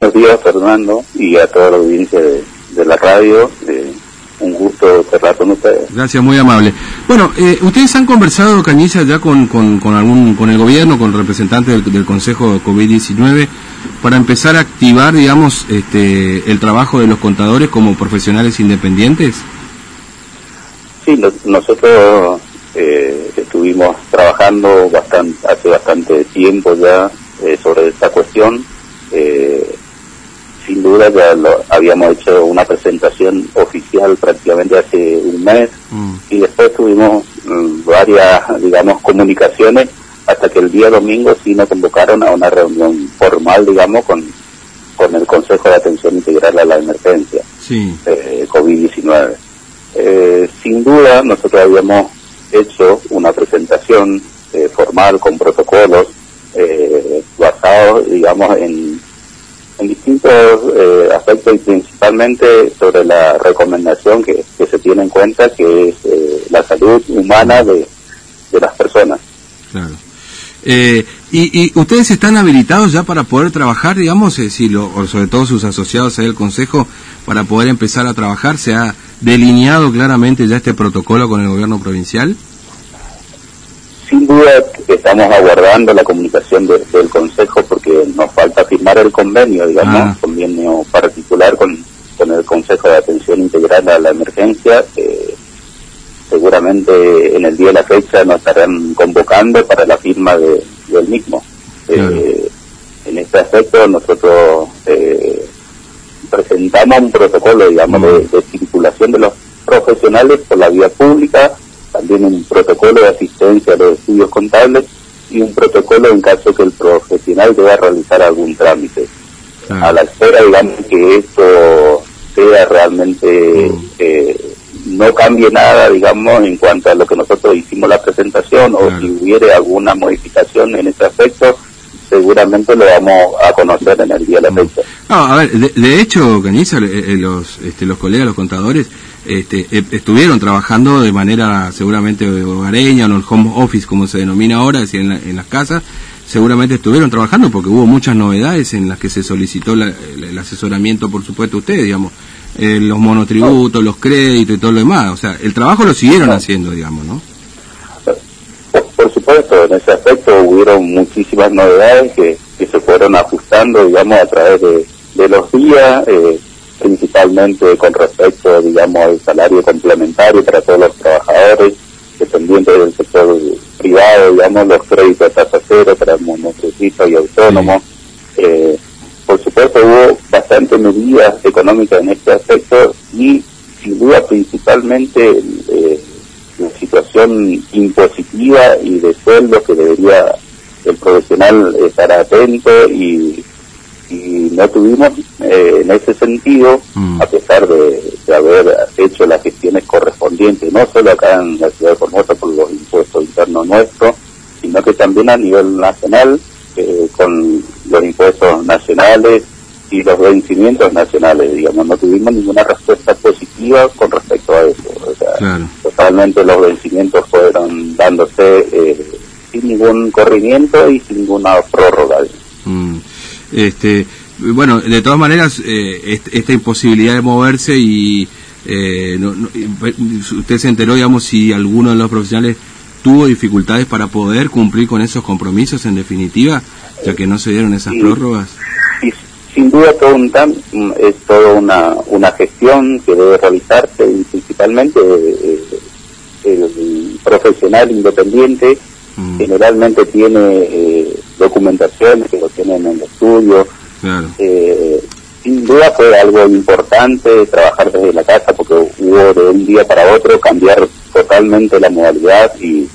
Buenos días, Fernando, y a toda la audiencia de, la radio. Eh, un gusto cerrar con ustedes. Gracias, muy amable. Bueno, eh, ustedes han conversado, Cañiza, ya con, con, algún, con el gobierno, con representantes del, del Consejo COVID-19, para empezar a activar, digamos, este, el trabajo de los contadores como profesionales independientes. Sí, nosotros eh, estuvimos trabajando bastante, hace bastante tiempo ya sobre esta cuestión sin duda ya lo, habíamos hecho una presentación oficial prácticamente hace un mes mm. y después tuvimos mm, varias, digamos, comunicaciones hasta que el día domingo sí nos convocaron a una reunión formal, digamos, con, con el Consejo de Atención Integral a la Emergencia sí. eh, COVID-19. Eh, sin duda, nosotros habíamos hecho una presentación eh, formal con protocolos eh, basados, digamos, en en distintos eh, aspectos y principalmente sobre la recomendación que, se tiene en cuenta, que es eh, la salud humana de, las personas. Claro. Eh, y, ustedes están habilitados ya para poder trabajar, digamos, si lo, o sobre todo sus asociados ahí al Consejo, para poder empezar a trabajar? ¿Se ha delineado claramente ya este protocolo con el gobierno provincial? Sin duda estamos aguardando la comunicación del Consejo porque nos falta firmar el convenio, digamos, ah. convenio particular con, con el Consejo de Atención Integral a la Emergencia. seguramente en el día de la fecha nos estarán convocando para la firma de, del mismo. Eh, en este aspecto nosotros eh, presentamos un protocolo, digamos, de, de circulación de los profesionales por la vía pública también un protocolo de asistencia a los estudios contables y un protocolo en caso que el profesional deba realizar algún trámite. A la espera, digamos, que esto sea realmente, mm. eh, no cambie nada, digamos, en cuanto a lo que nosotros hicimos la presentación o si hubiere alguna modificación en ese aspecto, seguramente lo vamos a conocer en el día de la mm. fecha. a ver, de, hecho, Cañiza, eh, eh, los, este, los colegas, los contadores, este, e, estuvieron trabajando de manera seguramente hogareña o el home office como se denomina ahora, es decir, en, las casas, seguramente estuvieron trabajando porque hubo muchas novedades en las que se solicitó el, asesoramiento, por supuesto, ustedes, digamos, eh, los monotributos, los créditos y todo lo demás. O sea, el trabajo lo siguieron haciendo, digamos, ¿no? Por, supuesto, en ese aspecto hubieron muchísimas novedades que, se fueron ajustando, digamos, a través de, de los días. Eh, principalmente con respecto, digamos, al salario complementario para todos los trabajadores dependientes del sector privado, digamos, los créditos a tasa cero para monotributistas y autónomos. Eh, por supuesto, hubo bastantes medidas económicas en este aspecto y, sin duda, principalmente eh, la situación impositiva y de sueldo que debería el profesional estar atento y y no tuvimos eh, en ese sentido, mm. a pesar de, haber hecho las gestiones correspondientes, no solo acá en la ciudad de Formosa por los impuestos internos nuestros, sino que también a nivel nacional, eh, con los impuestos nacionales y los vencimientos nacionales, digamos, no tuvimos ninguna respuesta positiva con respecto a eso. O sea, totalmente los vencimientos fueron dándose eh, sin ningún corrimiento y sin ninguna prórroga. Mm. Este, bueno, de todas maneras, eh, esta imposibilidad de moverse y eh, usted se enteró, digamos, si alguno de los profesionales tuvo dificultades para poder cumplir con esos compromisos en definitiva, ya que no se dieron esas prórrogas. sin duda todo un es toda una, una gestión que debe realizarse y principalmente eh, el profesional independiente mm. generalmente tiene documentaciones que lo tienen en el estudio. Eh, sin duda fue algo importante trabajar desde la casa porque hubo de un día para otro cambiar totalmente la modalidad y,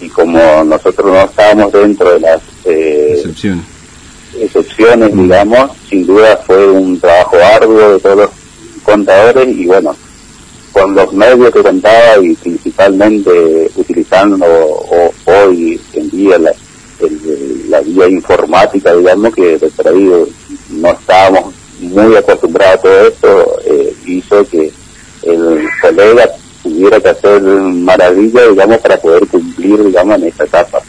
y como nosotros no estábamos dentro de las eh, excepciones, mm. digamos, sin duda fue un trabajo arduo de todos los contadores y bueno, con los medios que contaba y principalmente utilizando hoy en día la, vía informática, digamos, que de no estábamos muy acostumbrados a todo esto, eh, hizo que el colega tuviera que hacer maravilla, digamos, para poder cumplir, digamos, en esta etapa.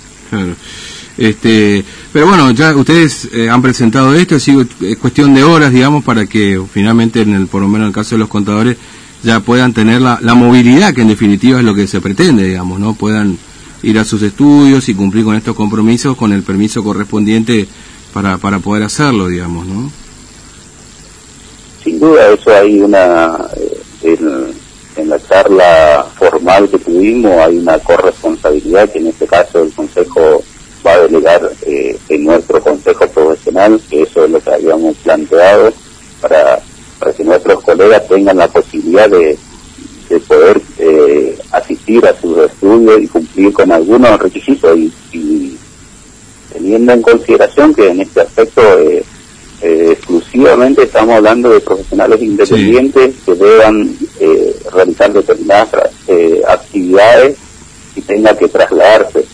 Este, Pero bueno, ya ustedes eh, han presentado esto, es cuestión de horas, digamos, para que finalmente, en el, por lo menos en el caso de los contadores, ya puedan tener la, la movilidad, que en definitiva es lo que se pretende, digamos, ¿no? Puedan ir a sus estudios y cumplir con estos compromisos con el permiso correspondiente para, para poder hacerlo, digamos, ¿no? Sin duda, eso hay una. Eh, en, la charla formal que tuvimos, hay una corresponsabilidad que en este caso el Consejo va a delegar eh, en nuestro Consejo Profesional, que eso es lo que habíamos planteado, para, para que nuestros colegas tengan la posibilidad de, de poder eh, asistir a sus estudios y cumplir con algunos requisitos y, y teniendo en consideración que en este aspecto eh, eh, exclusivamente estamos hablando de profesionales independientes que deban eh, realizar determinadas actividades y tenga que trasladarse.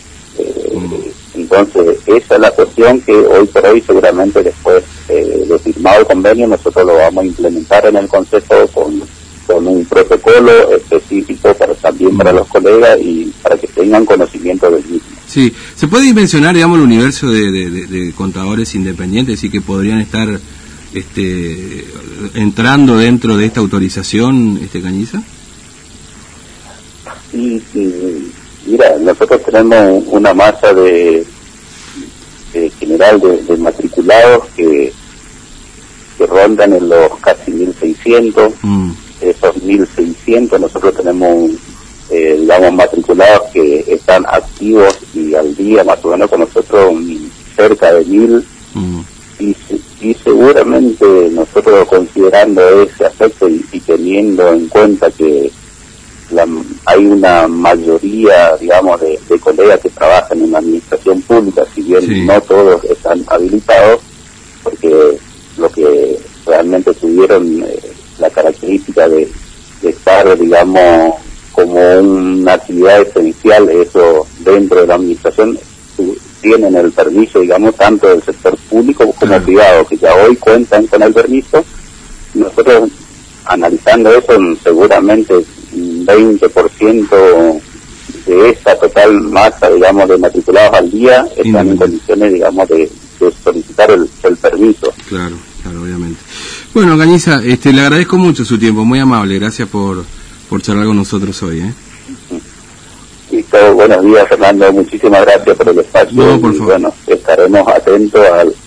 Mm. Entonces, esa es la cuestión que hoy por hoy seguramente después de firmado el convenio nosotros lo vamos a implementar en el Consejo con, con un protocolo específico para también para los colegas y para que tengan conocimiento del mismo. Sí, ¿se puede dimensionar, digamos, el universo de, contadores independientes y que podrían estar este, entrando dentro de esta autorización, este Cañiza? Sí, mira, nosotros tenemos una masa de, general de, matriculados que, que rondan en los casi 1.600. Mm. Esos 1.600 nosotros tenemos eh, digamos, matriculados que están activos y al día más o menos con nosotros cerca de mil mm. y, y, seguramente nosotros considerando ese aspecto y, teniendo en cuenta que hay una mayoría, digamos, de, colegas que trabajan en la administración pública, si bien no todos están habilitados, porque lo que realmente tuvieron eh, la característica de, de estar, digamos, como una actividad esencial, eso dentro de la administración tienen el permiso, digamos, tanto del sector público como privado, que ya hoy cuentan con el permiso. Nosotros, analizando eso, seguramente un 20% de esa total masa, digamos, de matriculados al día están en condiciones, digamos, de, solicitar el, permiso. Claro, claro, obviamente. Bueno, Gañiza, este, le agradezco mucho su tiempo, muy amable, gracias por por charlar con nosotros hoy. ¿eh? Listo, buenos días Fernando, muchísimas gracias por el espacio. No, por favor. bueno, estaremos atentos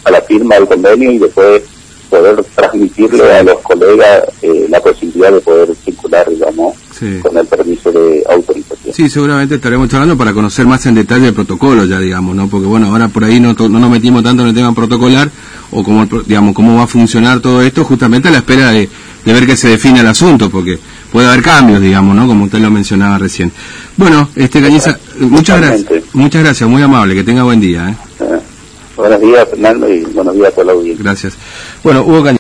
a, la firma del convenio y después poder transmitirle a los colegas eh, la posibilidad de poder circular, digamos, con el permiso de autorización. Sí, seguramente estaremos charlando para conocer más en detalle el protocolo ya, digamos, ¿no? Porque bueno, ahora por ahí no, no nos metimos tanto en el tema protocolar o cómo, digamos, cómo va a funcionar todo esto justamente a la espera de, de ver que se define el asunto, porque puede haber cambios, digamos, ¿no? Como usted lo mencionaba recién. Bueno, este Cañiza, muchas gracias, muchas gracias, muy amable, que tenga buen día. ¿eh? buenos días, Fernando, y buenos días a toda la audiencia. Gracias. Bueno, Hugo Cañiza.